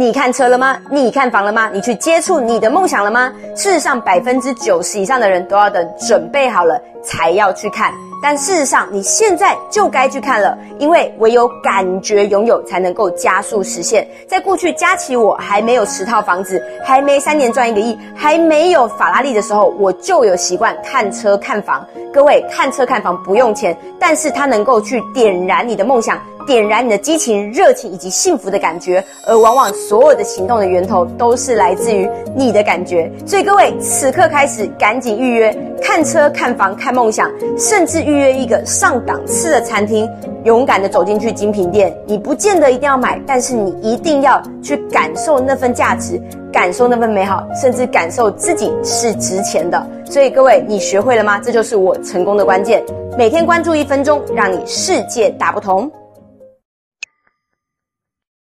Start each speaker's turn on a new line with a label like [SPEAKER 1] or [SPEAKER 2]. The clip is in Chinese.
[SPEAKER 1] 你看车了吗？你看房了吗？你去接触你的梦想了吗？事实上，百分之九十以上的人都要等准备好了才要去看。但事实上，你现在就该去看了，因为唯有感觉拥有，才能够加速实现。在过去，佳琪我还没有十套房子，还没三年赚一个亿，还没有法拉利的时候，我就有习惯看车看房。各位，看车看房不用钱，但是它能够去点燃你的梦想。点燃你的激情、热情以及幸福的感觉，而往往所有的行动的源头都是来自于你的感觉。所以各位，此刻开始赶紧预约看车、看房、看梦想，甚至预约一个上档次的餐厅，勇敢的走进去精品店。你不见得一定要买，但是你一定要去感受那份价值，感受那份美好，甚至感受自己是值钱的。所以各位，你学会了吗？这就是我成功的关键。每天关注一分钟，让你世界大不同。